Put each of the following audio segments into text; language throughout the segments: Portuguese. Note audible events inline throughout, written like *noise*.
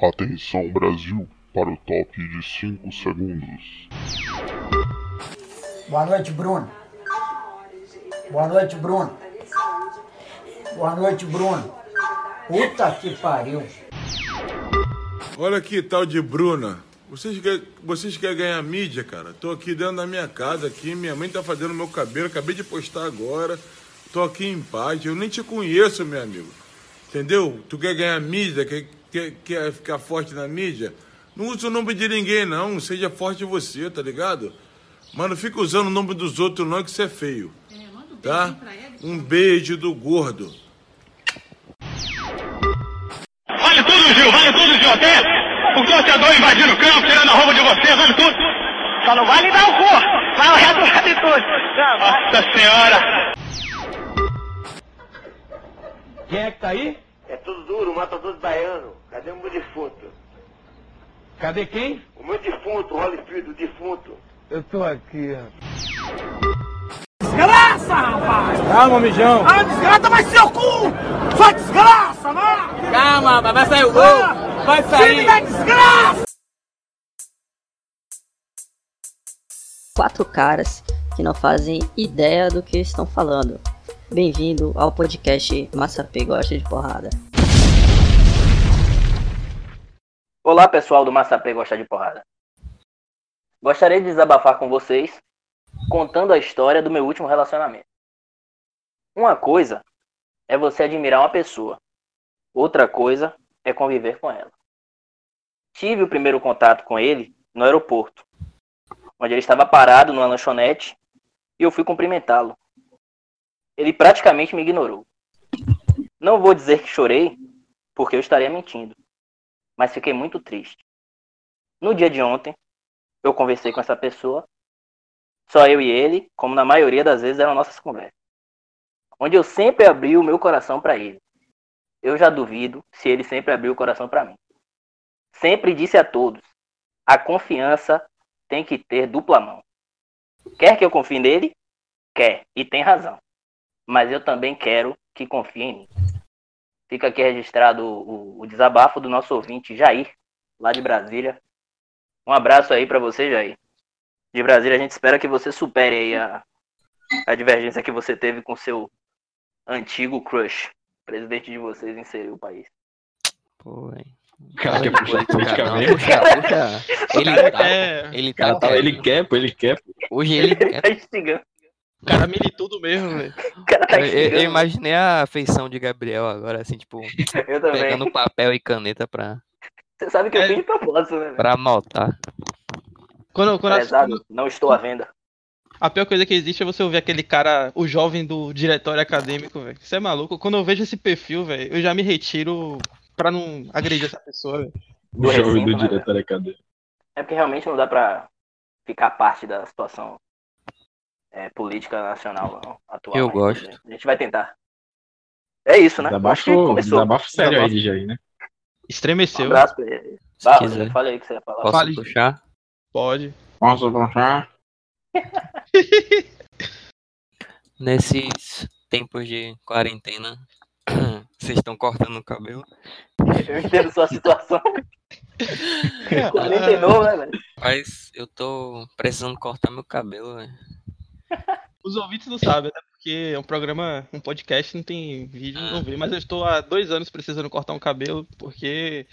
Atenção Brasil para o top de 5 segundos. Boa noite, Bruno. Boa noite, Bruno. Boa noite, Bruno. Puta que pariu. Olha que tal de Bruna. Vocês querem, vocês querem ganhar mídia, cara? Tô aqui dentro da minha casa aqui, minha mãe tá fazendo meu cabelo, acabei de postar agora. Tô aqui em paz, eu nem te conheço, meu amigo. Entendeu? Tu quer ganhar mídia, quer, quer, quer ficar forte na mídia? Não use o nome de ninguém, não. Seja forte você, tá ligado? Mas não fica usando o nome dos outros, não, que isso é feio. Tá? Um beijo do gordo. Vale tudo, Gil, vale tudo, Gil, até o torcedor invadindo o campo, tirando a roupa de você, vale tudo. Só não vale dar o cu, vai o resto vale tudo. Nossa senhora. Quem é que tá aí? É tudo duro, mata todos baiano. Cadê o meu defunto? Cadê quem? O meu defunto, o Holyfield, o defunto. Eu tô aqui, Desgraça, rapaz! Calma, mijão. Ah, desgraça vai ser o cu! Sua desgraça, vai! Calma, vai sair o gol. Vai Time da desgraça! quatro caras que não fazem ideia do que estão falando. Bem-vindo ao podcast Massapê Gosta de Porrada. Olá pessoal do Massapê Gosta de Porrada. Gostaria de desabafar com vocês contando a história do meu último relacionamento. Uma coisa é você admirar uma pessoa, outra coisa é conviver com ela. Tive o primeiro contato com ele no aeroporto, onde ele estava parado numa lanchonete e eu fui cumprimentá-lo. Ele praticamente me ignorou. Não vou dizer que chorei, porque eu estaria mentindo, mas fiquei muito triste. No dia de ontem, eu conversei com essa pessoa, só eu e ele, como na maioria das vezes eram nossas conversas, onde eu sempre abri o meu coração para ele. Eu já duvido se ele sempre abriu o coração para mim. Sempre disse a todos: a confiança tem que ter dupla mão. Quer que eu confie nele? Quer, e tem razão. Mas eu também quero que confie em mim. Fica aqui registrado o, o desabafo do nosso ouvinte Jair, lá de Brasília. Um abraço aí para você, Jair. De Brasília, a gente espera que você supere aí a, a divergência que você teve com seu antigo crush. Presidente de vocês inseriu o país. Pô, velho. Cara, quer puxar política Não, mesmo? *laughs* puxa, puxa. Ele tá, É, ele Cara, tá, tá- ele quer, pô, ele quer. Hoje ele quer. *laughs* Tá instigando. O cara militudo mesmo, velho. Tá Eu, eu- imaginei a feição de Gabriel agora, assim, tipo, *laughs* Eu também. pegando papel e caneta pra, Você sabe que eu É. fiz de propósito, né? velho? pra anotar. Quando, quando a- Prezado, não estou à venda. a pior coisa que existe é você ouvir aquele cara, o jovem do diretório acadêmico, velho. Isso é maluco. Quando eu vejo esse perfil, velho, eu já me retiro pra não agredir essa pessoa, velho. O jovem recinto, do né, diretor acadêmico. É porque realmente não dá pra ficar parte da situação é, política nacional não, atual. Eu gosto. A gente vai tentar. É isso, né? Que Desabafo, começou. desabafo sério aí Desabafo. de Jair, né? Um Estremeceu. abraço pra ele. Se Bah, quiser. Fala aí que você ia falar. Posso Fale. puxar? Pode. Posso puxar? *laughs* Nesses tempos de quarentena, *coughs* vocês estão cortando o cabelo. Eu entendo sua situação. *laughs* 49, né, velho? Mas eu tô precisando cortar meu cabelo, velho. Os ouvintes não sabem, até porque é um programa, um podcast, não tem vídeo, não vê. Mas eu estou há dois anos precisando cortar um cabelo, porque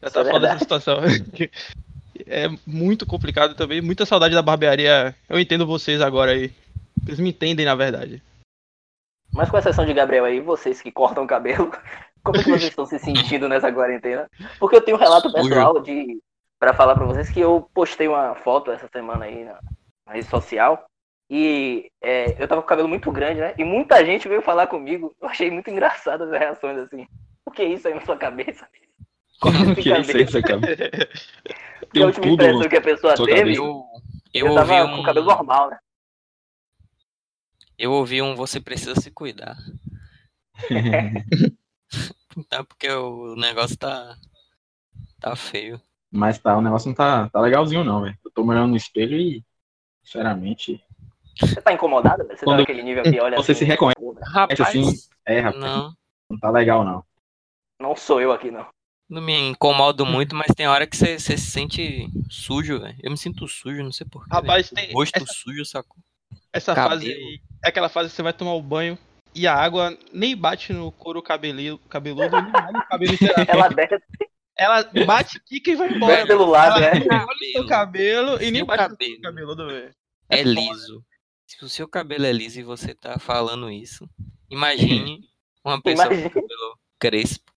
já Isso tá é foda essa situação. *laughs* É muito complicado também. Muita saudade da barbearia. Eu entendo vocês agora aí. Eles me entendem, na verdade. Mas com exceção de Gabriel aí, vocês que cortam o cabelo, *laughs* como é que vocês estão se *laughs* sentindo nessa quarentena? Porque eu tenho um relato pessoal de para falar pra vocês que eu postei uma foto essa semana aí na, na rede social e é, eu tava com o cabelo muito grande, né? E muita gente veio falar comigo. Eu achei muito engraçado as reações assim. O que é isso aí na sua cabeça? *laughs* O que é isso aí, seu cabelo? Que a última impressão que a pessoa sua teve, cabeça. Eu, eu, eu tava ouvi com um. o cabelo normal, né? Eu ouvi um Você Precisa Se Cuidar. *laughs* Tá, porque o negócio tá. Tá feio. Mas tá, o negócio não tá, tá legalzinho não, velho. Eu tô olhando no espelho e, sinceramente, Você tá incomodado? velho? Você Quando tá naquele nível que olha você assim, se reconhece pô, velho, Rapaz, assim, é, rapaz, não. não tá legal não. Não sou eu aqui, não. Não me incomodo muito, mas tem hora que você você se sente sujo, velho. Eu me sinto sujo, não sei porquê. Rapaz, velho. tem Rosto essa- sujo, sacou? Essa Cabelo. fase é aquela fase que você vai tomar o banho e a água nem bate no couro cabelo, cabeludo, nem molha o cabelo. *laughs* Ela desce Ela bate, quica e vai embora. pelo lado, Ela né? nem molha o seu cabelo e nem bate no cabelo. seu cabeludo, velho. É foda. liso. Se o seu cabelo é liso e você tá falando isso, imagine uma *laughs* pessoa Imagine. com cabelo crespo.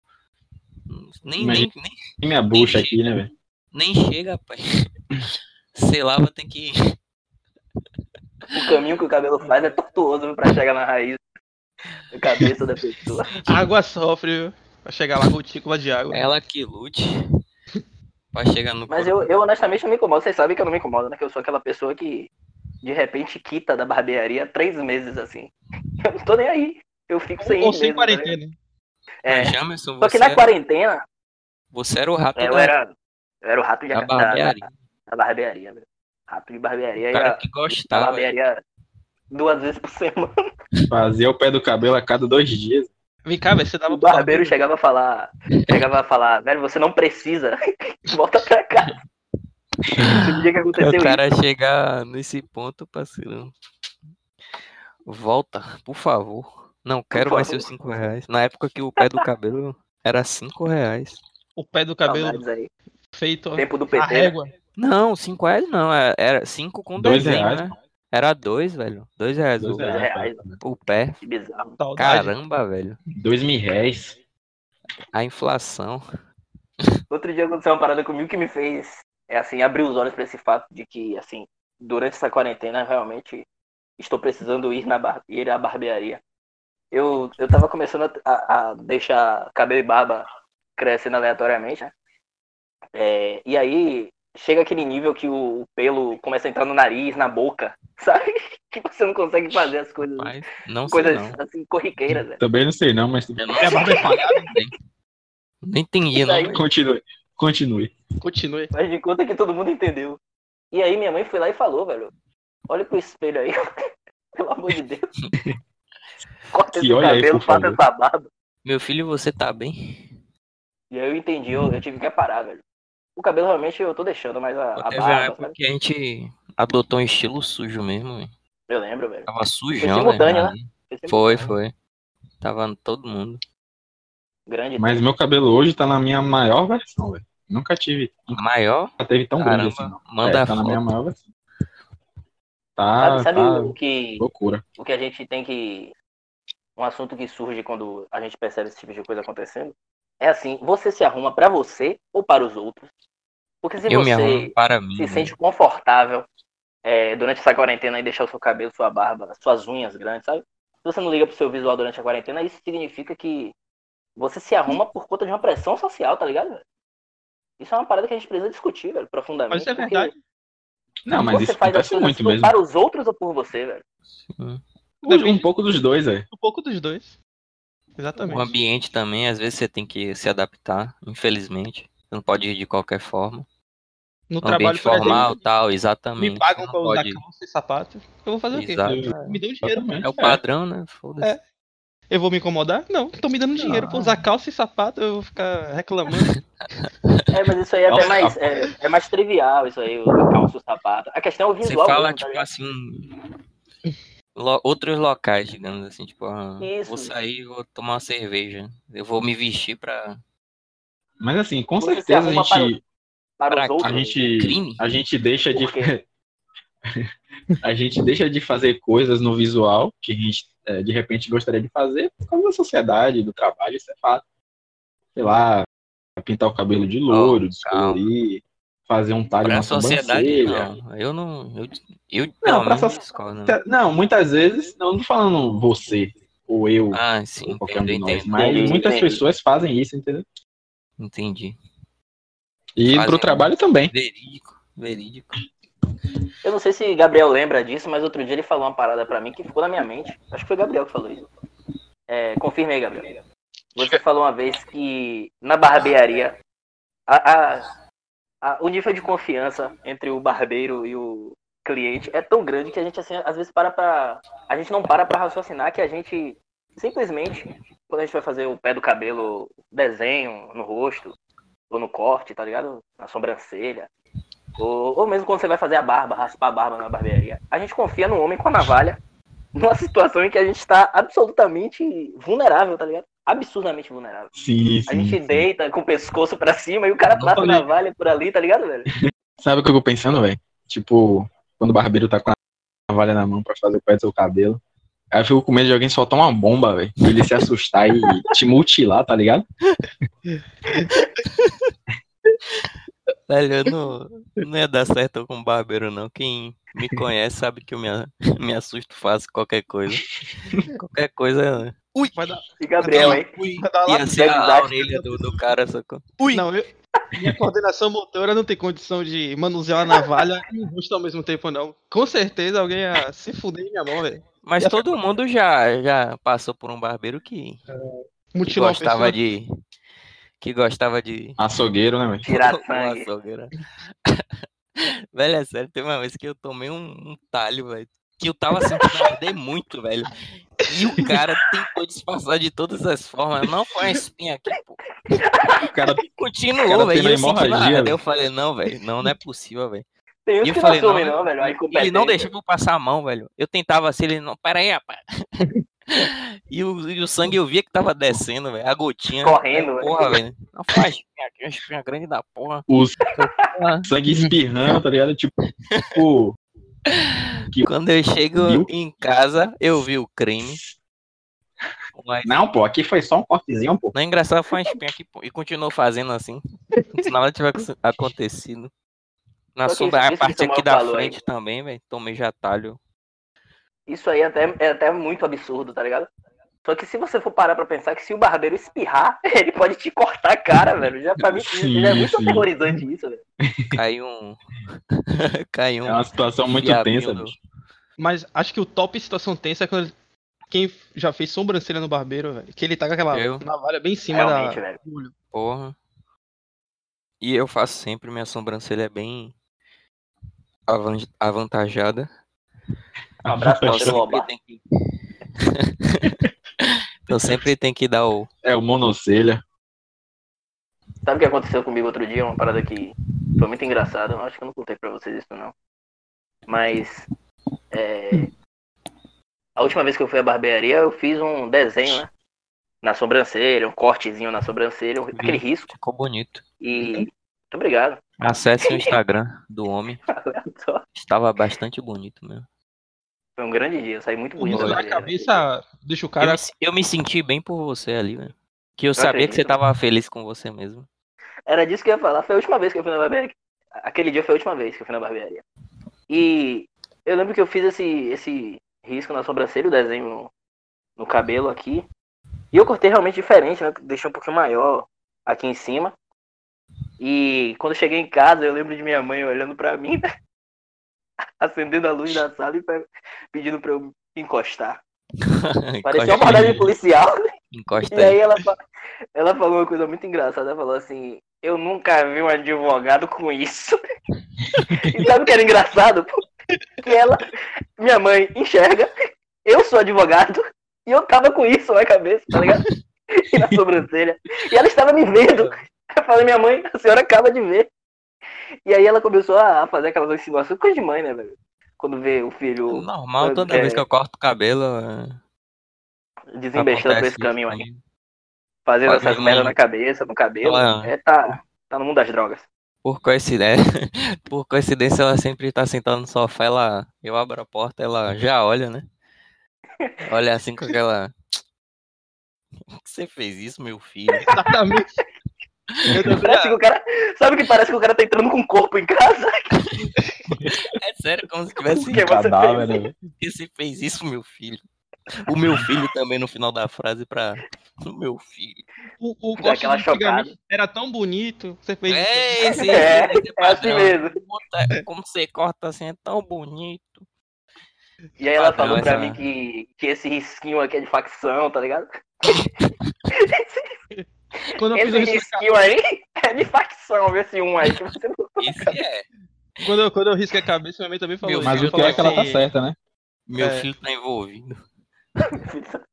Nem, nem, Imagine. nem, E minha bucha aqui, né, velho? nem chega, rapaz. *laughs* Sei lá, vou ter que. O caminho que o cabelo faz é tortuoso pra chegar na raiz da cabeça da pessoa. *laughs* Água sofre, viu? Pra chegar lá, gotícula de água. Ela que lute pra chegar no Mas corpo. eu, eu honestamente não me incomodo. Vocês sabem que eu não me incomodo, né? Que eu sou aquela pessoa que de repente quita da barbearia três meses assim. *laughs* Eu não tô nem aí. Eu fico sem Ou ir sem tá quarentena. É. Mas, Jamerson, Só que na era- quarentena, você era o rato eu da, era, eu era o rato de da da- da- barbearia. da barbearia, velho. Rato de barbearia. O cara que gostava. barbearia duas vezes por semana. *laughs* Fazia o pé do cabelo a cada dois dias. Vem cá, velho, você dava O barbeiro chegava a falar, chegava a falar, velho, você não precisa, *laughs* volta pra cá. Dia que *laughs* aconteceu O cara isso, chegar nesse ponto, parceiro. Volta, por favor. Não quero mais seus 5 reais. Na época que o pé do cabelo era 5 reais. o pé do cabelo feito Tempo do a PT. né? régua. Não, 5 reais não. é- Era 5 com Dois desenho, reais, né? Era 2, velho. 2 reais Dois o, reais. reais, o pé. que bizarro. Saudade. Caramba, velho. Dois mil reais. A inflação. Outro dia aconteceu uma parada comigo que me fez, é assim, abrir os olhos pra esse fato de que, assim, durante essa quarentena, realmente estou precisando ir na bar ir à barbearia. Eu, eu tava começando a, a- deixar cabelo e barba crescendo aleatoriamente, né? É, e aí chega aquele nível que o, o pelo começa a entrar no nariz, na boca, *laughs* sabe? Que você não consegue fazer as coisas, Mas não sei coisas não. assim, corriqueiras, velho. Também não sei não, mas não É a barba é falhada. *laughs* não velho. continue. Continue. Continue. Faz de conta que todo mundo entendeu. E aí minha mãe foi lá e falou, velho, olha pro espelho aí, *laughs* pelo amor de Deus. *laughs* Corta esse olha aí, cabelo, faça essa barba. Meu filho, você tá bem? E aí eu entendi, eu, eu tive que parar, velho. O cabelo realmente eu tô deixando, mas a, a Teve uma barba, época sabe? que a gente adotou um estilo sujo mesmo, velho. Eu lembro, velho. Tava sujão, simultâneo, velho. né? Foi foi. Tava todo mundo. Grande. Mas meu cabelo hoje tá na minha maior versão, velho. Nunca tive. Maior? Nunca teve tão grande Caramba, assim, não. manda é, a tá na minha maior versão. Tá, Sabe, sabe tá o que loucura. o que a gente tem que. Um assunto que surge quando a gente percebe esse tipo de coisa acontecendo? É assim, você se arruma pra você ou para os outros? Porque se Eu você para mim. se velho. sente confortável é, durante essa quarentena e deixar o seu cabelo, sua barba, suas unhas grandes, sabe? Se você não liga pro seu visual durante a quarentena, isso significa que você se arruma por conta de uma pressão social, tá ligado? velho? Isso é uma parada que a gente precisa discutir, velho, profundamente. Mas isso é porque verdade. Não, mas você isso faz as acontece muito mesmo. para os outros ou por você, velho? Sim. Um pouco dos dois, velho. Um pouco dos dois. O Exatamente. ambiente também, às vezes você tem que se adaptar, infelizmente. Você não pode ir de qualquer forma. No Um trabalho, formal, exemplo, tal, exatamente. me pagam pra usar pode... calça e sapato. Eu vou fazer o quê? Exato. Me dão dinheiro. Exatamente. É o padrão, né? Foda-se. É. Eu vou me incomodar? Não, estão me dando dinheiro pra usar calça e sapato, eu vou ficar reclamando. É, mas isso aí é até mais, é, é mais trivial, isso aí, o calço, o sapato. A questão é o Você visual. fala, mesmo, tá tipo ligado? assim. lo- outros locais, digamos assim, tipo, ah, Isso. vou sair, vou tomar uma cerveja. Eu vou me vestir pra. Mas assim, com Você certeza a gente, para os outros. a gente, Crime? a gente deixa de? *laughs* a gente deixa de fazer coisas no visual que a gente é, de repente gostaria de fazer por causa da sociedade, do trabalho, isso é fato. Sei lá, pintar o cabelo de louro, descolorir, fazer um talho Pra na sociedade, não. Eu não. Eu, eu pra menos, soci- escola, não. Não, muitas vezes, não tô falando você ou eu, Ah, sim, ou qualquer um de nós, mas Entendi, muitas entendi. pessoas fazem isso, entendeu? Entendi. E Fazem pro trabalho também. Verídico, verídico. Eu não sei se Gabriel lembra disso, mas outro dia ele falou uma parada pra mim que ficou na minha mente. Acho que foi Gabriel que falou isso. É, confirme aí, Gabriel. Você falou uma vez que na barbearia a- a- a- o nível de confiança entre o barbeiro e o cliente é tão grande que a gente assim, às vezes para pra. A gente não para pra raciocinar que a gente simplesmente, quando a gente vai fazer o pé do cabelo, desenho no rosto, ou no corte, tá ligado? Na sobrancelha. Ou, ou mesmo quando você vai fazer a barba, raspar a barba na barbearia. A gente confia no homem com a navalha numa *laughs* situação em que a gente tá absolutamente vulnerável, tá ligado? Absurdamente vulnerável. Sim, A sim. gente deita com o pescoço pra cima e o cara passa a navalha por ali, tá ligado, velho? *laughs* Sabe o que eu fico pensando, velho? Tipo, quando o barbeiro tá com a navalha na mão pra fazer o pé do seu cabelo. Aí eu fico com medo de alguém soltar uma bomba, velho. Ele se assustar e te mutilar, tá ligado? *laughs* Velho, eu não, não ia dar certo com barbeiro, não. Quem me conhece sabe que eu me, me assusto fácil qualquer coisa. Qualquer coisa. Ui! Vai dar, E Gabriel, hein? Ui! vai dar lá. Ia ser a orelha do, do cara, sacou? Ui! Não, eu, minha coordenação motora não tem condição de manusear a navalha e o rosto ao mesmo tempo, não. Com certeza alguém ia se fuder em minha mão, velho. Mas todo mundo já, já passou por um barbeiro que, que Mutilar uma gostava de. Que gostava de. Açougueiro, né, velho? Tirar *laughs* sangue. açougueiro. *laughs* velho, é sério, teve uma vez que eu tomei um, um talho, velho. Que eu tava sentindo arder muito, velho. E o cara tentou disfarçar de todas as formas. Não foi uma espinha aqui, pô. O cara Continuou, Cara, velho. eu hemorragia. Eu falei, não, velho. Não, não é possível, velho. Tem uns E eu que falei, não assumem, não, velho. Aí Ele não deixava eu passar a mão, velho. Eu tentava assim, ele não. Pera aí, rapaz. *laughs* E o, e o sangue eu via que tava descendo, velho. A gotinha. Correndo, velho. Porra, velho. Não faz espinha aqui, uma espinha *laughs* grande da porra. o *laughs* sangue espirrando, tá ligado? Tipo, tipo, Quando eu chego Viu? em casa, eu vi o crime. Mas não, pô, aqui foi só um cortezinho, pô. não é engraçado, foi uma espinha aqui, pô. E continuou fazendo assim. Como se nada tivesse acontecido. Na que sombra, a que parte o aqui da aí. frente também, velho. Tomei já talho. Isso aí é até, é até muito absurdo, tá ligado? Só que se você for parar pra pensar que se o barbeiro espirrar, *laughs* ele pode te cortar a cara, velho. Já pra mim Sim, já é muito sim. aterrorizante isso, velho. Caiu um. *laughs* Caiu um. É uma situação muito tensa, do- bicho. Mas acho que o top situação tensa é quando quem já fez sobrancelha no barbeiro, velho. Que ele tá com aquela Eu? navalha bem em cima Realmente, da. velho. do olho. Porra. E eu faço sempre, minha sobrancelha é bem avan- avantajada. Um abraço pra *laughs* Então tem que. *laughs* então sempre tem que dar o. É o monocelha. Sabe o que aconteceu comigo outro dia? Uma parada que foi muito engraçada. Eu acho que eu não contei pra vocês isso, não. Mas. é, A última vez que eu fui à barbearia, eu fiz um desenho, né? Na sobrancelha, um cortezinho na sobrancelha, um- aquele risco. Ficou bonito. E. Muito obrigado. Acesse o *laughs* Instagram do homem. Estava bastante bonito mesmo. Foi um grande dia, eu saí muito bonito. na cabeça deixa o Eu cara. me, eu me senti bem por você ali, velho. Que eu sabia que você acredito. tava feliz com você mesmo. Era disso que eu ia falar. Foi a última vez que eu fui na barbearia. Aquele dia foi a última vez que eu fui na barbearia. E eu lembro que eu fiz esse, esse risco na sobrancelha, o desenho no, no cabelo aqui. E eu cortei realmente diferente, né? Deixei um pouquinho maior aqui em cima. E quando eu cheguei em casa, eu lembro de minha mãe olhando pra mim, né? *laughs* acendendo a luz da sala e pe- pedindo pra eu encostar. *laughs* Parecia uma abordagem policial. Encosta E aí ela, ela falou uma coisa muito engraçada. Ela falou assim: Eu nunca vi um advogado com isso. *laughs* e sabe o que era engraçado? Que ela, minha mãe, enxerga, eu sou advogado, e eu tava com isso na cabeça, tá ligado? E na sobrancelha. E ela estava me vendo. Eu falei, minha mãe, a senhora acaba de ver. E aí ela começou a fazer aquelas insinuações, coisa de mãe, né, velho? Quando vê o filho Normal, toda é, vez que eu corto o cabelo. é, desembestando por esse caminho aí. aí. Fazendo Pode essas merdas na cabeça, no cabelo. Ela- É, tá, tá no mundo das drogas. Por coincidência, *laughs* por coincidência, ela sempre tá sentada no sofá, ela, eu abro a porta, ela já olha, né? Olha assim com aquela. Por que você fez isso, meu filho? *laughs* Exatamente. Parece que o cara. Sabe que parece que o cara tá entrando com o corpo em casa? É sério, como se tivesse. Você Cadáver, fez né? Que você fez isso, meu filho? O meu filho também no final da frase pra. O meu filho. O, o Dá corte aquela de antigamente chocada. era tão bonito. Você fez. É *laughs* esse, É, esse É assim padrão. mesmo. Puta, Como você corta assim, é tão bonito. E aí ela Padrão, falou pra essa- mim que, que esse risquinho aqui é de facção, tá ligado? *laughs* Quando eu fiz o Esse risco, risquinho aí *laughs* é de facção, esse um aí que você não. *laughs* Esse é. quando, eu, quando eu risquei a cabeça, minha mãe também falou Meu. Mas o pior é que ela tá assim, certa, né? Meu É. filho tá envolvido. *laughs*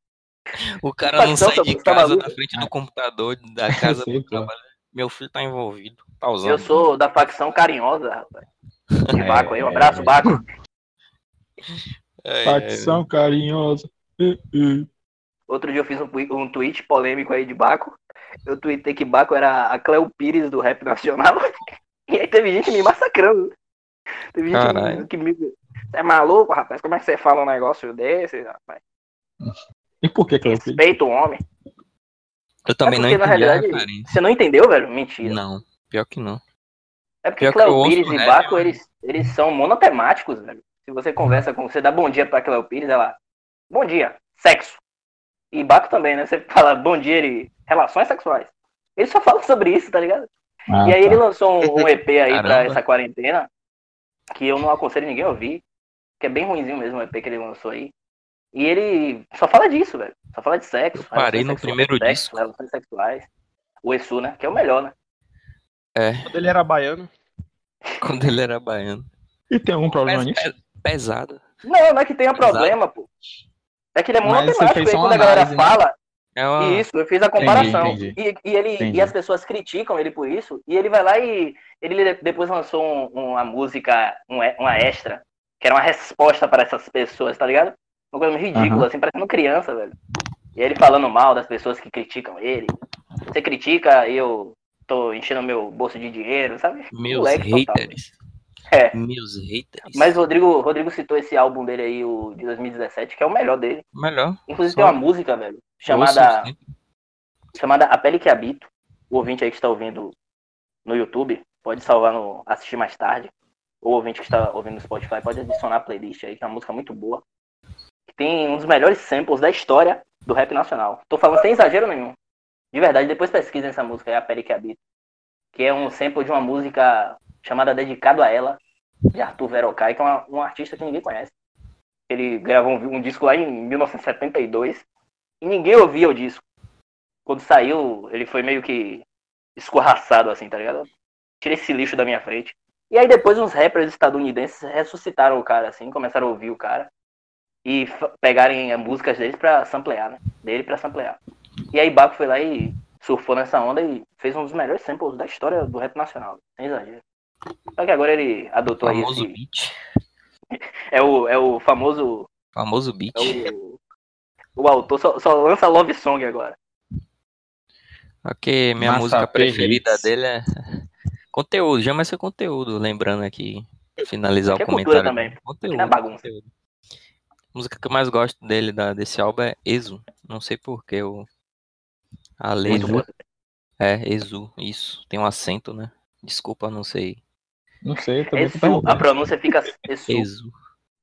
O cara não Facção, sai tá- de tá casa da frente do computador da casa do trabalho. Meu filho tá envolvido. Tá usando. Eu sou da facção carinhosa, rapaz. De É, Baco aí, um é, abraço, é. Baco. É, Facção carinhosa. Uh, uh. Outro dia eu fiz um, um tweet polêmico aí de Baco. Eu tuitei que Baco era a Cleo Pires do rap nacional. *laughs* E aí teve gente me massacrando. Teve gente Caralho. que me. Você é maluco, rapaz? Como é que você fala um negócio desse, rapaz? E por que, Cleo Pires? Respeita o homem. Eu também é não porque, na entendi a realidade. Você não entendeu, velho? Mentira. Não, pior que não. É porque Pior Cleo Pires e Baco, eu- eles, eles são monotemáticos, velho. Se você conversa com. Você dá bom dia pra Cleo Pires, ela. Bom dia, sexo. E Baco também, né? Você fala bom dia, ele. Relações sexuais. Ele só fala sobre isso, tá ligado? Ah, e aí tá. ele lançou um, um EP aí pra essa quarentena, que eu não aconselho ninguém a ouvir, que é bem ruimzinho mesmo o EP que ele lançou aí. E ele só fala disso, velho. Só fala de sexo. Eu parei no sexuais, primeiro sexo, disco. Relações sexuais. O Esu, né? Que é o melhor, né? É, Quando ele era baiano. *laughs* quando ele era baiano. E tem algum problema Pes- nisso? pe- pesado. Não, não é que tenha Exato. problema, pô. É que ele é Mas fez aí só quando a galera análise, né? fala, É uma... Isso, eu fiz a comparação. entendi. E, e ele, Entendi. e as pessoas criticam ele por isso, e ele vai lá e ele depois lançou um- uma música, um uma extra, que era uma resposta para essas pessoas, tá ligado? Uma coisa ridícula, Aham. assim, parecendo criança, velho. E ele falando mal das pessoas que criticam ele. Você critica e eu tô enchendo meu bolso de dinheiro, sabe? Meus Moleque total. É. Meus haters. Mas o Rodrigo, Rodrigo citou esse álbum dele aí, o de 2017, que é o melhor dele. Melhor. Inclusive Só tem uma música, velho, chamada ouço chamada A Pele que Habito. O ouvinte aí que está ouvindo no YouTube pode salvar no assistir mais tarde. Ou o ouvinte que está ouvindo no Spotify pode adicionar a playlist aí, que é uma música muito boa. Que tem um dos melhores samples da história do rap nacional. Tô falando sem exagero nenhum. De verdade, depois pesquisem essa música aí, A Pele que Habito. Que é um sample de uma música chamada Dedicado a Ela, de Arthur Verocai, que é uma- um artista que ninguém conhece. Ele gravou um, um disco lá em 1972 e ninguém ouvia o disco quando saiu, ele foi meio que escorraçado, assim, tá ligado? Tira esse lixo da minha frente. E aí depois uns rappers estadunidenses ressuscitaram o cara, assim, começaram a ouvir o cara. E pegarem as músicas deles pra samplear, né? Dele pra samplear. E aí Baco foi lá e surfou nessa onda e fez um dos melhores samples da história do rap nacional. Sem exagero. Só que agora ele adotou aí Famoso esse... beat. *laughs* É o, é o famoso... Famoso beat. É o, o autor só, só lança love song agora. Ok, minha Massa música preferida Hits. dele é conteúdo, já vai ser conteúdo, lembrando aqui, finalizar Que o é cultura comentário. também, Conteúdo, que não é bagunça. conteúdo. A música que eu mais gosto dele, da, desse álbum, é Exu. Não sei porquê, o... a letra. É, Exu, isso. Tem um acento, né? Desculpa, não sei. Não sei, eu também tô Exu, a perguntando. pronúncia fica *laughs* Exu, Exu.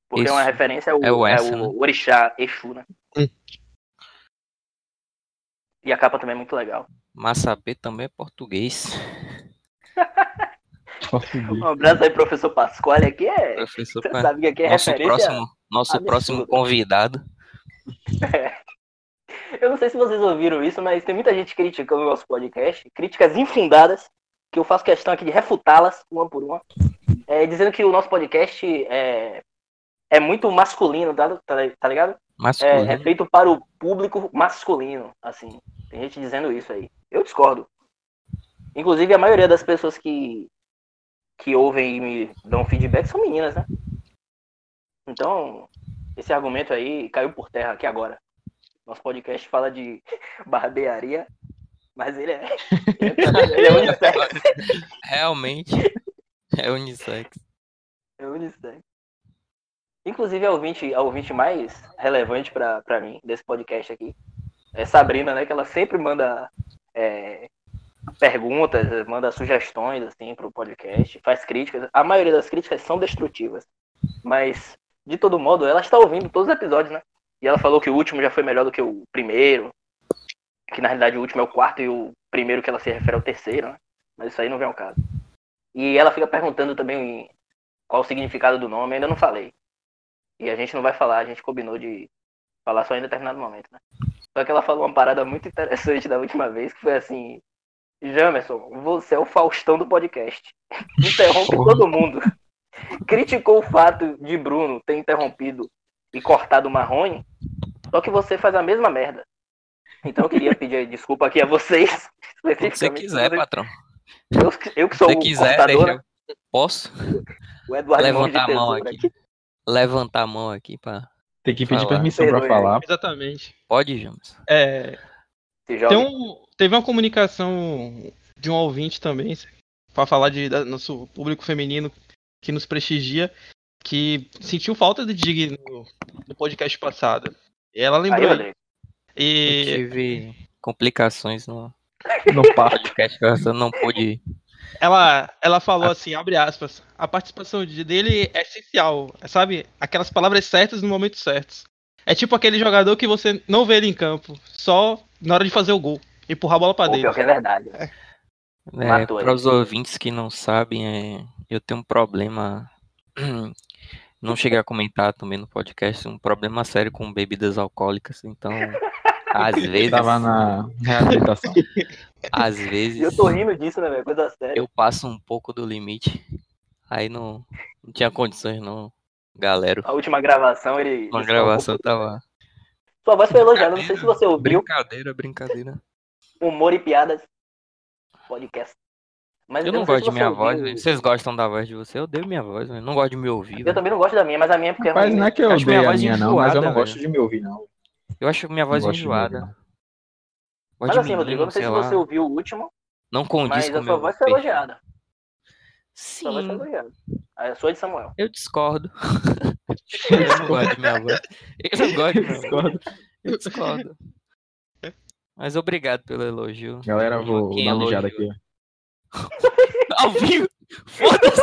porque é uma referência ao, É o é essa, o né? orixá Exu, né? Hum. E a capa também é muito legal. Massapê também é *laughs* português. Um abraço aí, professor Pasquale, aqui é... Professor, Você Pa- sabe que aqui é nosso referência... próximo, nosso próximo convidado. *laughs* Eu não sei se vocês ouviram isso, mas tem muita gente criticando o nosso podcast, críticas infundadas, que eu faço questão aqui de refutá-las uma por uma, é, dizendo que o nosso podcast é, é muito masculino, tá, tá, ligado? Masculino. É, é feito para o público masculino, assim. Tem gente dizendo isso aí. Eu discordo. Inclusive, a maioria das pessoas que, que ouvem e me dão feedback são meninas, né? Então, esse argumento aí caiu por terra aqui agora. Nosso podcast fala de *laughs* barbearia, mas ele é, *laughs* ele é unissex. Realmente é unissex. É unissex. Inclusive, a ouvinte, a ouvinte mais relevante pra pra mim desse podcast aqui é Sabrina, né? Que ela sempre manda é, perguntas, manda sugestões assim pro podcast, faz críticas. A maioria das críticas são destrutivas, mas de todo modo ela está ouvindo todos os episódios, né? E ela falou que o último já foi melhor do que o primeiro, que na realidade o último é o quarto e o primeiro que ela se refere é o terceiro, né? Mas isso aí não vem ao caso. E ela fica perguntando também qual o significado do nome, ainda não falei. E a gente não vai falar, a gente combinou de falar só em determinado momento, né? Só que ela falou uma parada muito interessante da última vez, que foi assim, Jamerson, você é o Faustão do podcast. *laughs* Interrompe todo mundo. Criticou o fato de Bruno ter interrompido e cortado o Marrone, só que você faz a mesma merda. Então eu queria pedir desculpa aqui a vocês, *laughs* Quando você quiser, você- patrão. Eu, que- eu que sou Se você o quiser, cortador, deixa. né? Posso o Eduardo levantar a mão Tesoura aqui? Levantar a mão aqui pra. Tem que pedir falar. permissão pra Perdoe falar. Exatamente. Pode, James. É, Se um, teve uma comunicação de um ouvinte também, pra falar de da- nosso público feminino que nos prestigia, que sentiu falta de Dig no, no podcast passado. E ela Aí, Rodrigo. Eu e tive complicações no No podcast, eu não pude. ela, ela falou assim, abre aspas, a participação de- dele é essencial, sabe? Aquelas palavras certas no momento certo. É tipo aquele jogador que você não vê ele em campo, só na hora de fazer o gol, empurrar a bola pra Pô, dentro. pior que é verdade. É, aí. para os ouvintes que não sabem, é, eu tenho um problema. *clears throat* Não cheguei a comentar também no podcast, um problema sério com bebidas alcoólicas. Então, *laughs* às vezes, Tava na reabilitação. às vezes, eu tô rindo disso, né, velho? Coisa séria. eu passo um pouco do limite. Aí não, não tinha condições, não, galera. A última gravação, ele. Uma ele gravação tava. Sua voz foi elogiada, não sei se você ouviu. Brincadeira, brincadeira. Humor e piadas. Podcast. Mas Eu não sei gosto de minha ouviu. voz, velho. Vocês gostam da voz de você? Eu odeio minha voz, velho. Não gosto de me ouvir. Eu velho. também não gosto da minha, mas a minha é porque é ruim. não é que eu odeio a voz minha, não, mas eu não gosto de me ouvir, não. Eu acho minha voz enjoada. Mas assim, Rodrigo, eu não sei sei se lá. você ouviu o último, Não condiz mas com a sua voz foi elogiada. Sua voz foi Sim, elogiada. A sua é de Samuel. eu discordo. *laughs* eu não gosto de minha voz. Eu não gosto de *laughs* minha voz. Eu discordo. Mas obrigado pelo elogio. Galera, vou, dar uma mijada aqui. *laughs* Ao vivo! Foda-se!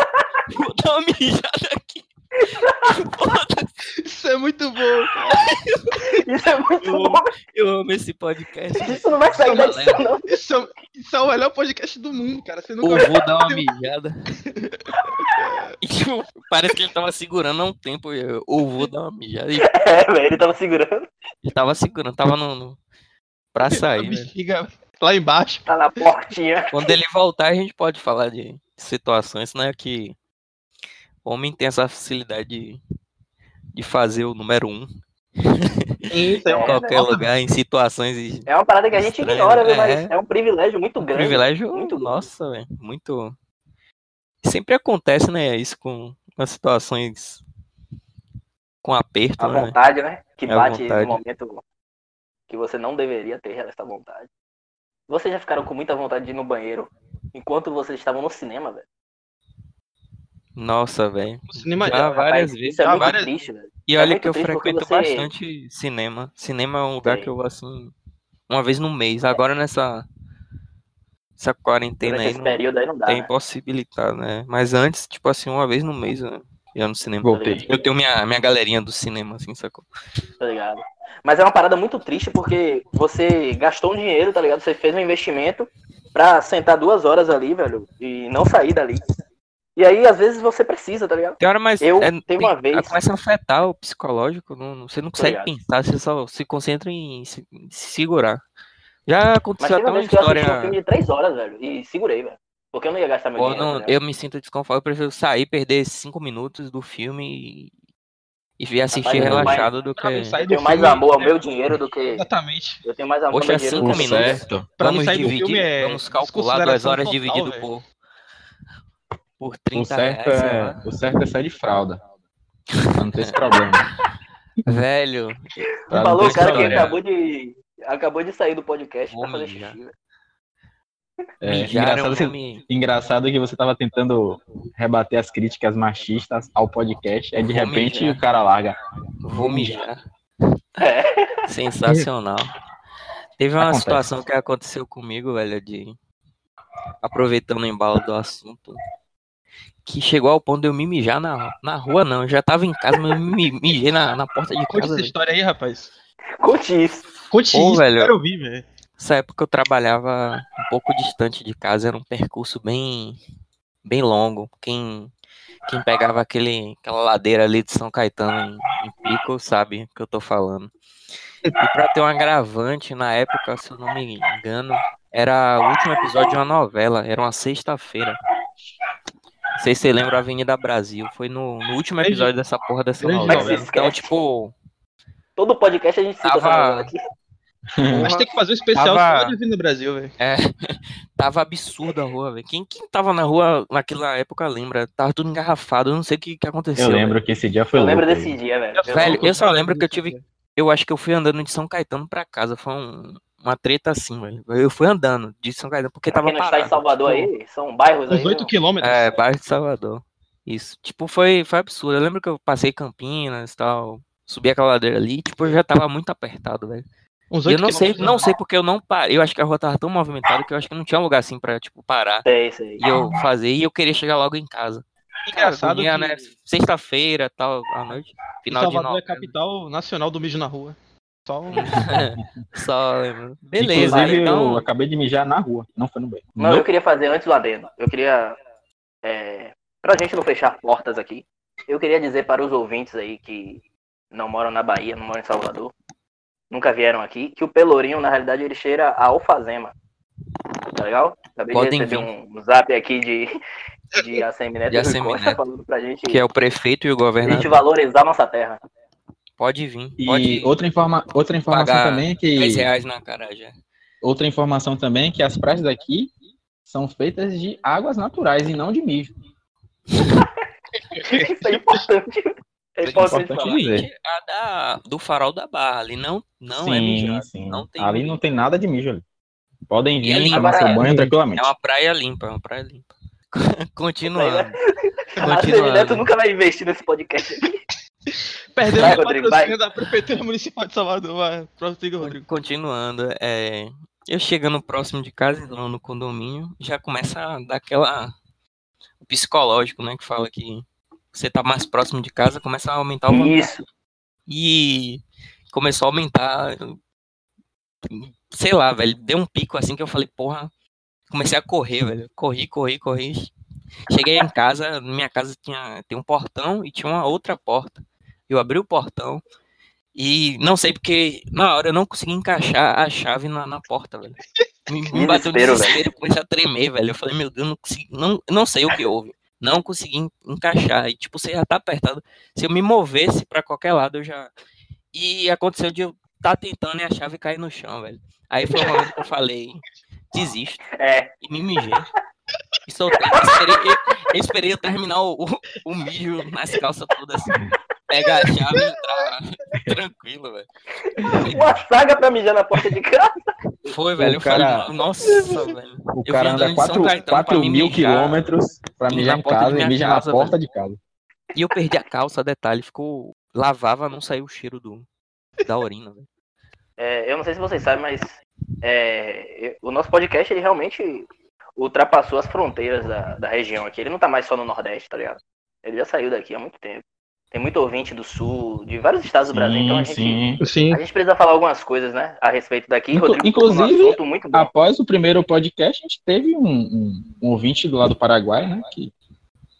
Vou dar uma mijada aqui. Foda-se! Isso é muito bom. Isso é muito Eu, bom. eu amo esse podcast. Isso não vai sair da Galera. edição, não. Isso é, isso é o melhor podcast do mundo, cara. Você Ou nunca vou dar uma mijada. *laughs* E, tipo, parece que ele tava segurando há um tempo. eu- Ou vou dar uma mijada. E *laughs* É, velho, ele tava segurando. ele tava segurando, tava no. no... Pra a sair, né? bexiga lá embaixo. Tá na portinha. Quando ele voltar, a gente pode falar de situações, né? Que homem tem essa facilidade de, de fazer o número um Isso, É, em qualquer né? lugar, em situações É uma parada que a gente Estranho, ignora, viu? é. Mas é um privilégio muito grande. privilégio, Muito nossa, velho, muito. Sempre acontece, né? Isso com as situações com aperto, A né? vontade, né? Que É bate no momento que você não deveria ter essa vontade. Vocês já ficaram com muita vontade de ir no banheiro enquanto vocês estavam no cinema, velho? Nossa, velho. O cinema Já Rapaz, várias vezes. Isso é várias- triste, velho. E é olha muito que eu frequento você- bastante cinema. Cinema é um lugar Sei. que eu vou assim, uma vez no mês. Agora nessa essa quarentena Durante aí esse não período aí não dá, tem né? impossibilitado, né? Mas antes, tipo assim, uma vez no mês eu ia no cinema. Voltei. Eu tenho minha, minha galerinha do cinema, assim, sacou? Tá ligado? Mas é uma parada muito triste porque você gastou um dinheiro, tá ligado? Você fez um investimento pra sentar duas horas ali, velho, e não sair dali. E aí, às vezes, você precisa, tá ligado? Tem hora, mas Eu é, tem- uma vez- começa a afetar o psicológico, não, não- você não consegue ligado. pensar, você só se concentra em se, em se segurar. Já aconteceu até uma que eu um história. filme de três horas, velho, e segurei, velho. Porque eu não ia gastar meu Pô, dinheiro. não, tá ligado? eu me sinto desconfortável, eu prefiro sair, perder cinco minutos do filme e, e vir assistir Rapaz, relaxado do Pra não que. sair Eu do tenho mais amor ao é- meu dinheiro do que. Exatamente. Eu tenho mais amor ao Poxa, meu dinheiro cinco do que. O minutos. certo. Pra não Vamos do dividir, filme é vamos calcular duas horas total, dividido por, por O 30 certo, reais, é, lá. o certo é sair de fralda. Pra não ter esse problema. *laughs* Velho, Pra Falou o cara que acabou de. Acabou de sair do podcast Vou pra fazer xixi, velho. É, engraçado, que- nome- engraçado que você tava tentando rebater as críticas machistas ao podcast, aí de Vou repente mijar. o cara larga. Vou mijar. É. Sensacional. Teve uma Acontece. situação que aconteceu comigo, velho, de. Aproveitando o embalo do assunto. Que chegou ao ponto de eu me mijar na, na rua, não. Eu já tava em casa, mas eu me mijei na, na porta de Conte casa. essa velho. história aí, rapaz. Conte isso. Conte Pô, isso, velho. quero ouvir, velho. Nessa época eu trabalhava um pouco distante de casa, era um percurso bem, bem longo. Quem, quem pegava aquele, aquela ladeira ali de São Caetano em, em Pico sabe o que eu tô falando. E pra ter um agravante, na época, se eu não me engano, era o último episódio de uma novela, era uma sexta-feira. Não sei se você lembra Avenida Brasil, foi no, no último episódio dessa porra dessa novela. novela. Então, tipo, Todo podcast a gente cita essa Tava- aqui. Mas tem que fazer um especial Tava- só de no Brasil, velho. É, *laughs* tava absurda a rua, velho. Quem, quem tava na rua naquela época lembra? Tava tudo engarrafado, eu não sei o que, que aconteceu. Eu lembro velho. que esse dia foi Eu lembro louco. desse dia, velho. Eu Velho, lembro. eu só lembro que eu tive. Eu acho que eu fui andando de São Caetano pra casa. Foi um- uma treta assim, velho. Eu fui andando de São Caetano porque Pra tava quem não está em parado. Salvador tipo, aí, são bairros aí. Uns 8 né? quilômetros. É, bairro de Salvador. Isso. Tipo, foi, foi absurdo. Eu lembro que eu passei Campinas e tal. Subi aquela ladeira ali, tipo, eu já tava muito apertado, velho. Uns eu 8 não sei, não sei porque eu não parei. Eu acho que a rua tava tão movimentada que eu acho que não tinha lugar assim pra, tipo, parar Sei, sei. e eu fazer. E eu queria chegar logo em casa. Engraçado Dormia, que né? Sexta-feira, tal, à noite. Final de Salvador é novembro. capital nacional do mijo na rua. Só um... *laughs* Só lembro. Beleza, Inclusive, então. eu acabei de mijar na rua, não foi no banho. Não, eu queria fazer antes o adendo. Eu queria. É, pra gente não fechar portas aqui, eu queria dizer para os ouvintes aí que não moram na Bahia, não moram em Salvador, nunca vieram aqui, que o Pelourinho, na realidade, ele cheira a alfazema. Tá legal? Acabei Podem de receber vir. um zap aqui de, de ACM Neto De ACM *laughs* Neto, falando pra gente, Que é o prefeito e o a gente governador. valorizar nossa terra. Pode vir. E Pode outra, informa outra informação pagar também é 10 que. reais na cara já. Outra informação também é que as praias daqui são feitas de águas naturais e não de mijo. *laughs* Isso é importante. É importante importante falar. dizer. A da, do farol da barra ali não, não sim, é mijado. sim. Não tem ali mijo. não tem nada de mijo ali. Podem E é vir tomar seu banho tranquilamente. É uma praia limpa, é uma praia limpa. *laughs* Continuando. A ACM Neto Continuando. nunca vai investir nesse podcast aqui. Perdendo Vai, o Rodrigo, patrocínio vai. da Prefeitura Municipal de Salvador. Vai, prossiga, Rodrigo. Continuando, é, eu chegando próximo de casa, lá no condomínio, já começa a dar aquela o psicológico, né, que fala que você tá mais próximo de casa, começa a aumentar o vantagem. Isso. E começou a aumentar, sei lá, velho, deu um pico assim que eu falei, porra, comecei a correr, velho, corri, corri, corri. Cheguei em casa, minha casa tinha tem um portão e tinha uma outra porta. Eu abri o portão e não sei porque na hora eu não consegui encaixar a chave na, na porta, velho. *laughs* Me, me bateu Desespero, desespero, comecei a tremer, velho. Eu falei, meu Deus, não consegui, não, não sei o que houve. Não consegui en- encaixar. E tipo, você já tá apertado. Se eu me movesse pra qualquer lado, eu já. E aconteceu de eu tá tentando e a chave cair no chão, velho. Aí foi o momento que eu falei, desisto. É. E me mijei. Soltei. Eu esperei, eu, eu esperei eu terminar o, o, o mijo nas calças todas assim. Pegar a chave e entrar tranquilo, velho. Uma saga pra mijar na porta de casa. Foi, velho. Eu cara- falei, nossa, velho. O Eu cara anda andando de São 4, Caetano pra me mil mijar quilômetros pra mijar na em casa e minha mija casa, na porta velho. de casa. E eu perdi a calça, detalhe, ficou. Lavava, não saiu o cheiro do da urina, velho. É, eu não sei se vocês sabem, mas é, o nosso podcast ele realmente ultrapassou as fronteiras da, da região aqui. Ele não tá mais só no Nordeste, tá ligado? Ele já saiu daqui há muito tempo. Tem muito ouvinte do Sul, de vários estados do Brasil, então a gente, sim. Sim. a gente precisa falar algumas coisas, né, a respeito daqui. Inclu- Rodrigo inclusive, bom. Após o primeiro podcast, a gente teve um, um, um ouvinte do lado do Paraguai, né? Que,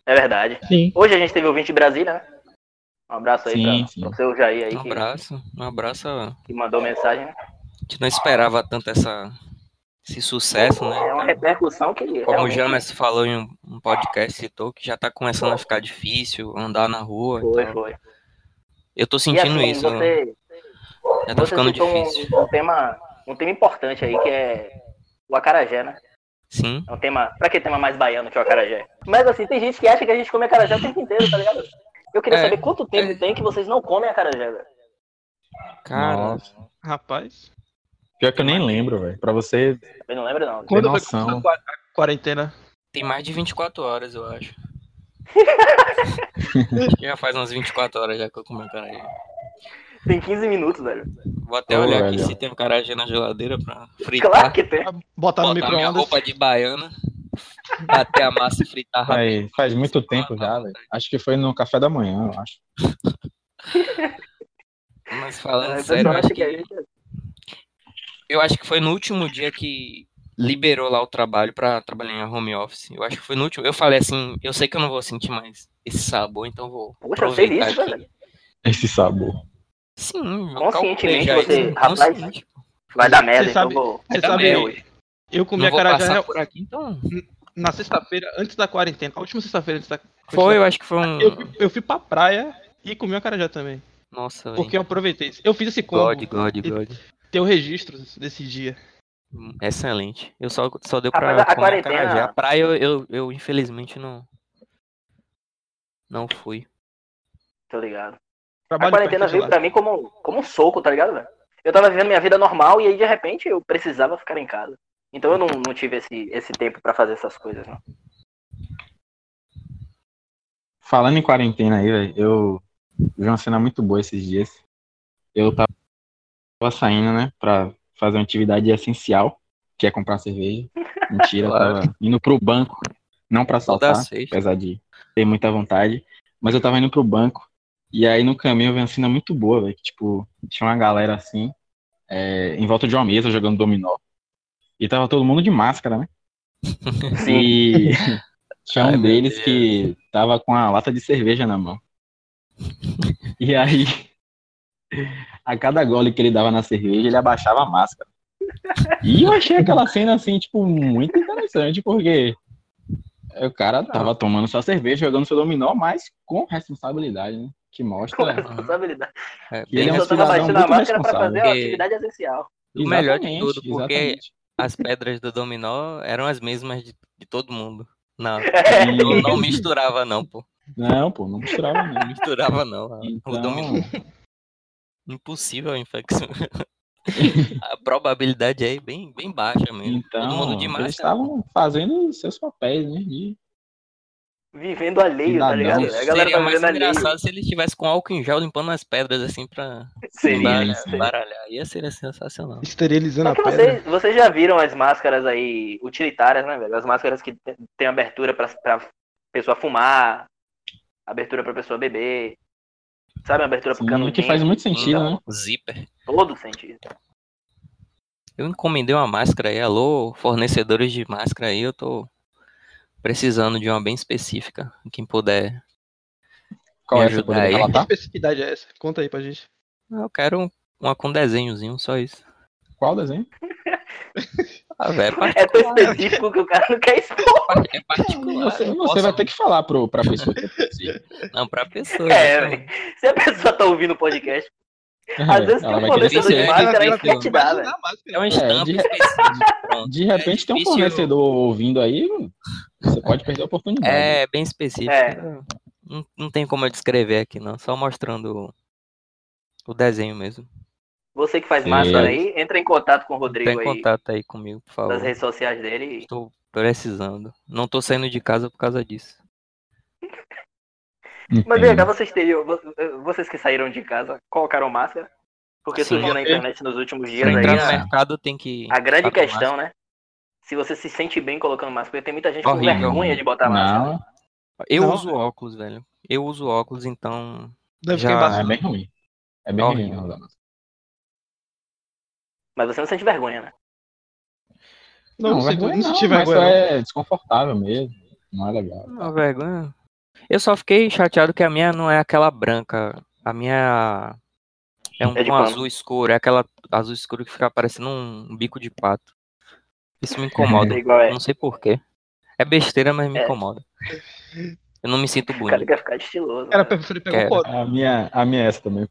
É verdade. Sim. Hoje a gente teve ouvinte de Brasília, né? Um abraço aí Sim, pra, sim. pro seu Jair aí Um que, abraço, um abraço. A que mandou mensagem. né? gente não esperava tanto essa, esse sucesso, né? É uma repercussão que Como o realmente James falou em um, podcast, citou, que já tá começando a ficar difícil andar na rua. foi, então, foi. Eu tô sentindo assim, isso. você, já tá você ficando citou um- difícil. Um, tema, um tema importante aí, que é o acarajé, né? Sim. É um tema. Pra que tema mais baiano que o acarajé? Mas assim, tem gente que acha que a gente come acarajé o tempo inteiro, tá ligado? Eu queria É, saber quanto tempo é. tem que vocês não comem acarajé, velho. Cara, Nossa. Rapaz. Pior que eu nem lembro, velho. Pra você Eu não lembro, não. Quando começar a qua- a quarentena? tem mais de 24 horas, eu acho. *laughs* acho que já faz umas 24 horas já que eu comi acarajé. Tem 15 minutos, velho. Vou até Ô, olhar aqui velho. se tem acarajé na geladeira pra fritar. Claro que tem. Botar no botar minha micro-ondas. roupa de baiana, bater a massa e fritar rápido. Aí, faz muito tempo já, velho. Acho que foi no café da manhã, eu acho. *laughs* Mas falando É, sério, eu acho que a gente- eu acho que foi no último dia que liberou lá o trabalho pra trabalhar em home office. Eu acho que foi no último. Eu falei assim, eu sei que eu não vou sentir mais esse sabor, então eu vou Poxa, eu sei disso, aqui. velho. Esse sabor. Sim, eu Conscientemente já você- isso, rapaz, consciente. Vai dar merda, Você então sabe- eu vou. Você sabe, hoje. eu comi Não acarajé passar na, por aqui, então. na sexta-feira, antes da quarentena. A última sexta-feira antes da Foi, eu acho que foi um. Eu, fui- eu fui pra praia e comi acarajé também. Nossa, velho. Porque eu aproveitei. Eu fiz esse combo. God, God, God. Ter o registro desse dia. Excelente. Eu só, só deu Rapaz, pra a quarentena-. A praia eu, eu, eu, infelizmente não. Não fui. Tô ligado. A Trabalho quarentena perto de veio pra mim como, como um soco, tá ligado, velho? Eu tava vivendo minha vida normal e aí de repente eu precisava ficar em casa. Então eu não, não tive esse, esse tempo pra fazer essas coisas, não. Falando em quarentena aí, velho, eu vi uma cena muito boa esses dias. Eu tava saindo, né, pra fazer uma atividade essencial, que é comprar cerveja. *laughs* Mentira, eu Claro. tava indo pro banco, não pra Toda assaltar, apesar de ter muita vontade, mas eu tava indo pro banco. E aí no caminho eu vi uma cena muito boa, velho, que tipo, tinha uma galera assim, é, em volta de uma mesa jogando dominó. E tava todo mundo de máscara, né? *laughs* E tinha Ai, um meu deles que tava com a lata de cerveja na mão. E aí, a cada gole que ele dava na cerveja, ele abaixava a máscara. E eu achei aquela cena, assim, tipo, muito interessante, porque o cara tava tomando sua cerveja, jogando seu dominó, mas com responsabilidade, né? Que Com mostra responsabilidade. É, que ele é um só tava baixando a máscara pra fazer a responsável. atividade essencial. O melhor de tudo, porque exatamente. as pedras do dominó eram as mesmas de, de todo mundo. Não, É. *laughs* não, não misturava não, pô. Não, pô, não misturava não. Não misturava não. O Então, dominó. Impossível a infecção. *laughs* a probabilidade aí é bem, bem baixa mesmo. todo mundo de então máscara. eles estavam fazendo seus papéis, né? De Vivendo alheio, tá ligado? Cidadãos. A galera Seria tá mais vivendo alheio. engraçado se ele estivesse com álcool em gel limpando as pedras assim pra Seria, bar- né? Seria. baralhar. Ia ser sensacional. Esterilizando a pedra. vocês, vocês já viram as máscaras aí utilitárias, né, velho? As máscaras que te- tem abertura pra, pra pessoa fumar, abertura pra pessoa beber, sabe? Abertura pro Sim, canudinho. que faz muito sentido, Então, né? Zíper. Todo sentido. Eu encomendei uma máscara aí, alô, fornecedores de máscara aí, eu tô precisando de uma bem específica. Quem puder. Qual Me é? Ajudar poderia aí. Que relatar? especificidade é essa? Conta aí pra gente. Eu quero um- uma com desenhozinho, só isso. Qual desenho? *laughs* Ah, velho, É tão específico que o cara não quer expor. é particular. Você, você posso- vai ter que falar pro, pra pessoa. *laughs* Não, pra pessoa. É, né? velho. Se a pessoa tá ouvindo o podcast, às vezes tem um fornecedor de saber. máscara aí Ela que quer te dar, velho. É uma É, estampa de-. De repente tem um fornecedor ouvindo aí, você pode perder a oportunidade. É, bem específico. É. Não, não tem como eu descrever aqui, não. Só mostrando o desenho mesmo. Você que faz Sim. máscara aí, entra em contato com o Rodrigo em aí, contato aí comigo, por favor. das redes sociais dele. Estou precisando. Não tô saindo de casa por causa disso. Mas vem cá, vocês teriam, vo- vocês que saíram de casa, colocaram máscara? Porque Sim. surgiu na internet nos últimos dias aí no a, mercado tem que. a grande com questão, né? Se você se sente bem colocando máscara, porque tem muita gente com Horrível. vergonha de botar máscara. Não, máscara. Eu Não, uso óculos, velho. Eu uso óculos, então. Deve Já- é bem ruim. É bem Horrível. ruim. Mas você não sente vergonha, né? Não, não, vergonha não senti mas vergonha. não. é desconfortável mesmo. Não é legal. Não, vergonha. Eu só fiquei chateado que a minha não é aquela branca. A minha é um É pano. azul escuro. É aquela azul escuro que fica parecendo um bico de pato. Isso me incomoda. *laughs* É igual é. Não sei porquê. É besteira, mas me É. incomoda. Eu não me sinto O cara bonito. quer ficar estiloso. Cara, né? preferi pegar um foto. A minha, a minha é essa também.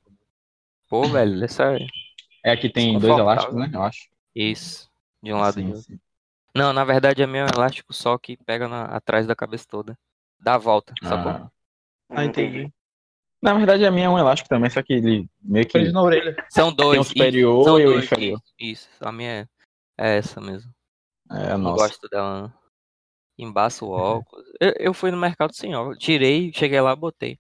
Pô, velho, essa é É a que tem dois elásticos, né? Eu acho. isso. De um lado e Sim, de outro. sim. Não, na verdade é meu elástico só que pega na- atrás da cabeça toda. Dá a volta, sacou? Ah. Ah, entendi. Na verdade, a minha é um elástico também, só que ele meio que Prende na orelha. São dois. tem o isso, superior são e o inferior. Isso. A minha é, é essa mesmo. É, Não nossa. gosto dela. não. Embaço o óculos. Eu, eu fui no mercado sem óculos. Tirei, cheguei lá, botei.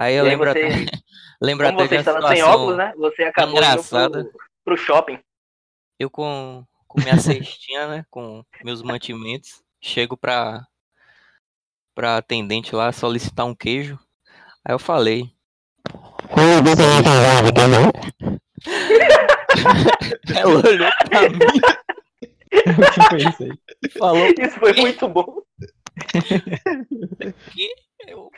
Aí eu E aí lembro você- até. *laughs* *laughs* lembro Como até você estava sem óculos, né? Você acabou engraçada. indo pro, pro shopping. Eu com, com minha cestinha, né? Com meus mantimentos. Chego pra, pra atendente lá solicitar um queijo. Aí eu falei. *laughs* Ela olhou pra mim O que foi isso aí? falou Isso foi muito bom. que eu,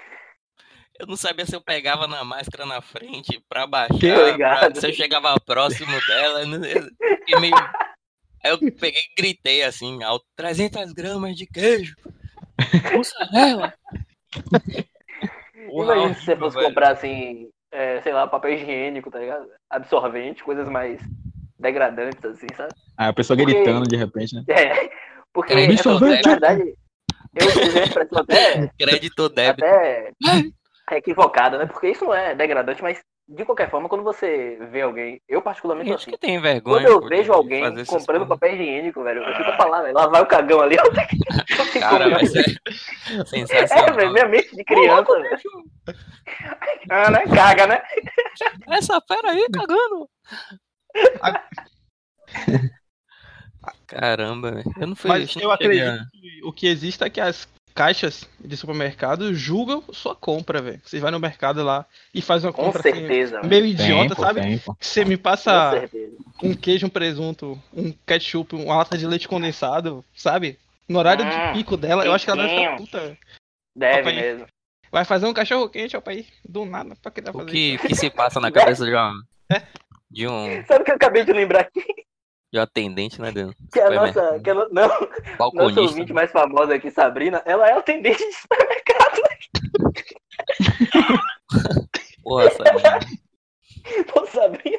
eu não sabia se eu pegava na máscara na frente pra baixar, pra- se eu chegava próximo dela. eu meio- Aí eu peguei e gritei assim, alto, 300 gramas de queijo, mussarela. Imagina se você fosse velho. comprar assim, é, sei lá, papel higiênico, tá ligado? Absorvente, coisas mais degradantes, assim, sabe? Aí a pessoa Porque- gritando de repente, né? *laughs* É, porque, ou na verdade, eu utilizei a expressão até, Crédito débito? até equivocada, né? Porque isso não é degradante, mas de qualquer forma, quando você vê alguém, eu particularmente sou gente assim, que tem vergonha. quando eu vejo alguém comprando coisas. papel higiênico, velho, eu fico pra lá, velho, lá vai o cagão ali, *laughs* eu eu que Cara, mas é É, sensacional. velho, minha mente de criança, velho. *laughs* Ah, né? Caga, né? Essa fera aí cagando. Caramba, velho. Eu não fui. Mas não eu cheguei acredito que o que existe é que as caixas de supermercado julgam sua compra, velho. Você vai no mercado lá e faz uma Com compra certeza, assim, velho. meio idiota, pô, sabe? tem, pô. Você me passa um queijo, um presunto, um ketchup, uma lata de leite condensado, sabe? No horário Hum, de pico dela, eu acho que ela deve ficar puta. Deve Papai. mesmo. Vai fazer um cachorro quente, ó, pai. Do nada, pra que tá O fazendo que, isso? que se passa na *laughs* cabeça de uma. De um, Sabe o que eu acabei de lembrar aqui? De um atendente, né, Deus? Que a nossa, que a, no- não, nossa ouvinte mais famosa aqui, Sabrina, ela é atendente de supermercado. *laughs* Porra, Sabrina. Pô, Sabrina.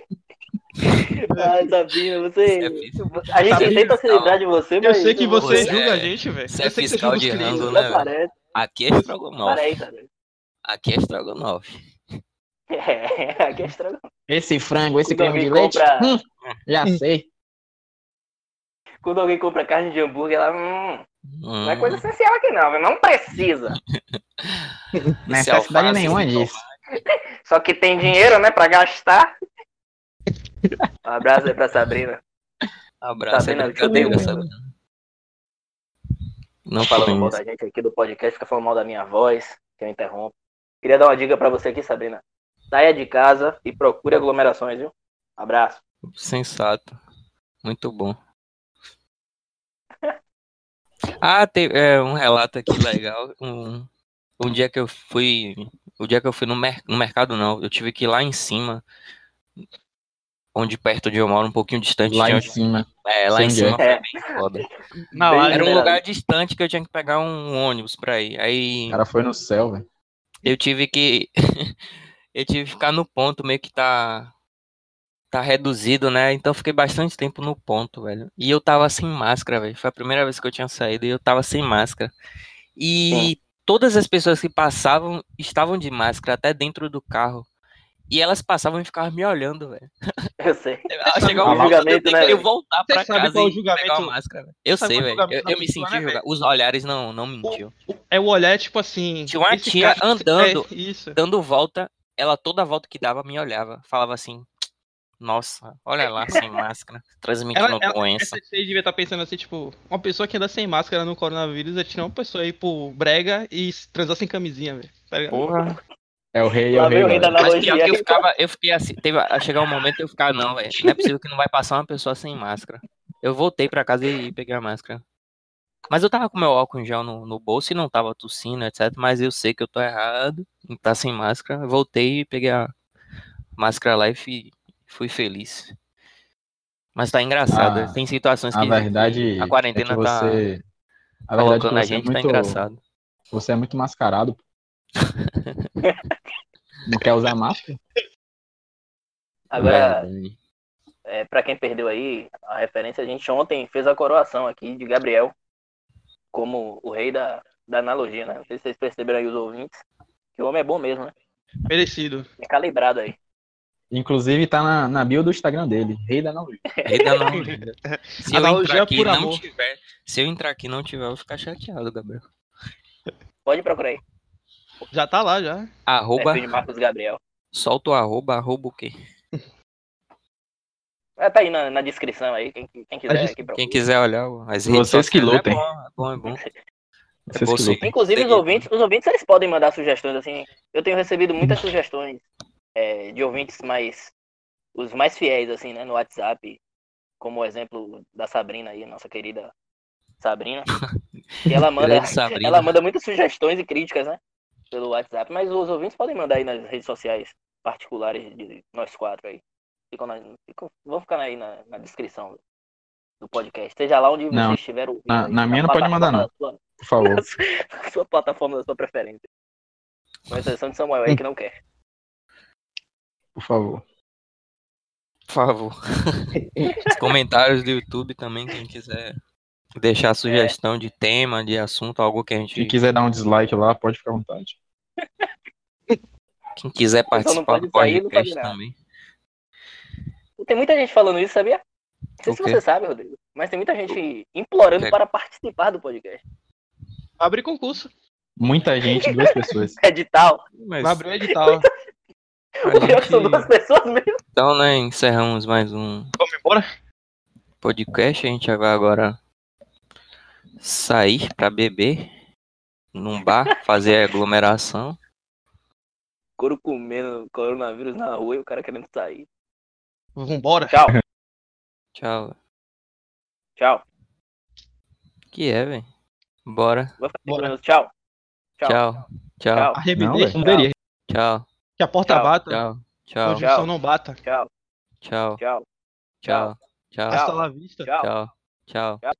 Ai, Sabrina, você. Você é. A gente Sabrina, tenta se lembrar de você, Eu mas. sei que você Você julga é- a gente, velho. você Eu é fiscal de rango, né. Aqui é estrogonofe. Sabrina. Aqui é estrogonofe. *laughs* É, aqui é estranho. Esse frango, esse Quando creme de leite? compra- Hum, já sei. Quando alguém compra carne de hambúrguer, ela. Hum, não é Hum, coisa essencial aqui, não, não precisa. *laughs* esse Necessidade nenhuma esse disso. *laughs* Só que tem dinheiro, né, pra gastar. *laughs* Um abraço aí pra Sabrina. Abraço, é Sabrina, brincadeira, eu- Sabrina. Não falando mal da gente aqui do podcast, fica falando mal da minha voz, que eu interrompo. Queria dar uma dica pra você aqui, Sabrina. Saia de casa e procure aglomerações, viu? Abraço. Sensato. Muito bom. Ah, tem é, um relato aqui legal. Um, um dia que eu fui. O dia que eu fui no, mer no mercado, não. Eu tive que ir lá em cima. Onde perto de eu moro, um pouquinho distante. Lá em onde- cima. É, lá em cima é. foi bem foda. *laughs* Na Bem live. Era um lugar distante que eu tinha que pegar um ônibus pra ir. Aí O cara foi no céu, velho. eu tive que. *laughs* eu tive que ficar no ponto, meio que tá. Tá reduzido, né? Então eu fiquei bastante tempo no ponto, velho. E eu tava sem máscara, velho. Foi a primeira vez que eu tinha saído e eu tava sem máscara. E todas as pessoas que passavam estavam de máscara até dentro do carro. E elas passavam e ficavam me olhando, velho. *laughs* Eu sei. Chegar o um eu julgamento, né, queria velho? voltar Você pra sabe casa qual é o e julgamento- pegar uma máscara. velho. Eu sei, é velho. Eu, eu me senti né, julgado. Os olhares não, não mentiam. É o olhar, tipo assim. Tinha uma tia andando. É, isso. dando volta, ela toda volta que dava me olhava, falava assim: Nossa, olha lá sem máscara, transmitindo Ela, ela, doença. essa devia estar pensando assim, tipo, uma pessoa que anda sem máscara no coronavírus é tirar uma pessoa aí pro brega e transar sem camisinha, velho. Tá? Porra. É o rei, é o rei. rei da. Mas pior que eu ficava, eu fiquei assim, teve a chegar um momento eu ficava, não, velho, não é possível que não vai passar uma pessoa sem máscara. Eu voltei pra casa e peguei a máscara. Mas eu tava com meu álcool em gel no, no bolso e não tava tossindo, etc. Mas eu sei que eu tô errado em estar sem máscara. Eu Voltei e peguei a máscara lá e fui, fui feliz. Mas tá engraçado. Ah, Tem situações A que verdade a quarentena é que tá você... A verdade é que colocando a é gente, tá muito... engraçado. Você é muito mascarado. *laughs* Não quer usar máscara? Agora, é, pra quem perdeu aí a referência, a gente ontem fez a coroação aqui de Gabriel como o rei da, da analogia, né? Não sei se vocês perceberam aí os ouvintes, que o homem é bom mesmo, né? Merecido. É calibrado aí. Inclusive tá na, na bio do Instagram dele. Rei da analogia. Rei da analogia. *laughs* Se eu Analogia entrar aqui e por não amor. tiver, se eu entrar aqui e não tiver, eu vou ficar chateado, Gabriel. Pode procurar aí. Já tá lá, já. Arroba, de Marcos Gabriel. solta o arroba, arroba o quê? É, tá aí na, na descrição aí, quem, quem quiser gente- aqui. Quem quiser olhar as redes Vocês que sociais, lutem. É bom, é bom, é bom. *laughs* Inclusive, os ouvintes, os ouvintes eles podem mandar sugestões, assim. Eu tenho recebido muitas *laughs* sugestões é, de ouvintes mais. Os mais fiéis, assim, né, no WhatsApp. Como o exemplo da Sabrina aí, nossa querida Sabrina. Ela *laughs* manda, Sabrina. ela manda muitas sugestões e críticas, né? Pelo WhatsApp. Mas os ouvintes podem mandar aí nas redes sociais particulares de nós quatro aí. Ficam na, ficam, vão ficar aí na, na descrição do podcast. Seja lá onde Não, vocês estiverem ouvindo. na- aí, na minha não pode mandar, não. sua- Por favor. *laughs* na sua plataforma da sua preferência. Com exceção de Samuel aí que não quer. Por favor. favor. *laughs* Os comentários do YouTube também, quem quiser deixar sugestão de tema, de assunto, algo que a gente. Quem quiser dar um dislike lá, pode ficar à vontade. Quem quiser participar do podcast também. Tem muita gente falando isso, sabia? Não sei O se você sabe, Rodrigo, mas tem muita gente implorando quê? para participar do podcast. Abre concurso. Muita gente, duas pessoas. *laughs* Edital. Mas o edital. *laughs* O pior que são duas pessoas mesmo. Então, né, encerramos mais um Vamos embora? podcast. A gente vai agora sair pra beber num bar, *laughs* fazer aglomeração. Couro comendo coronavírus na rua e o cara querendo sair. Vambora. Tchau, Tchau. tchau. Que é, velho? Bora. Bora. tchau. Tchau. Tchau. Tchau. Tchau. Tchau. Que a porta Tchau. bata. Tchau. Que Tchau. a junção não bata. Tchau. Tchau. Tchau. Tchau. Tchau. Hasta la vista. Tchau. Tchau. Tchau. Tchau.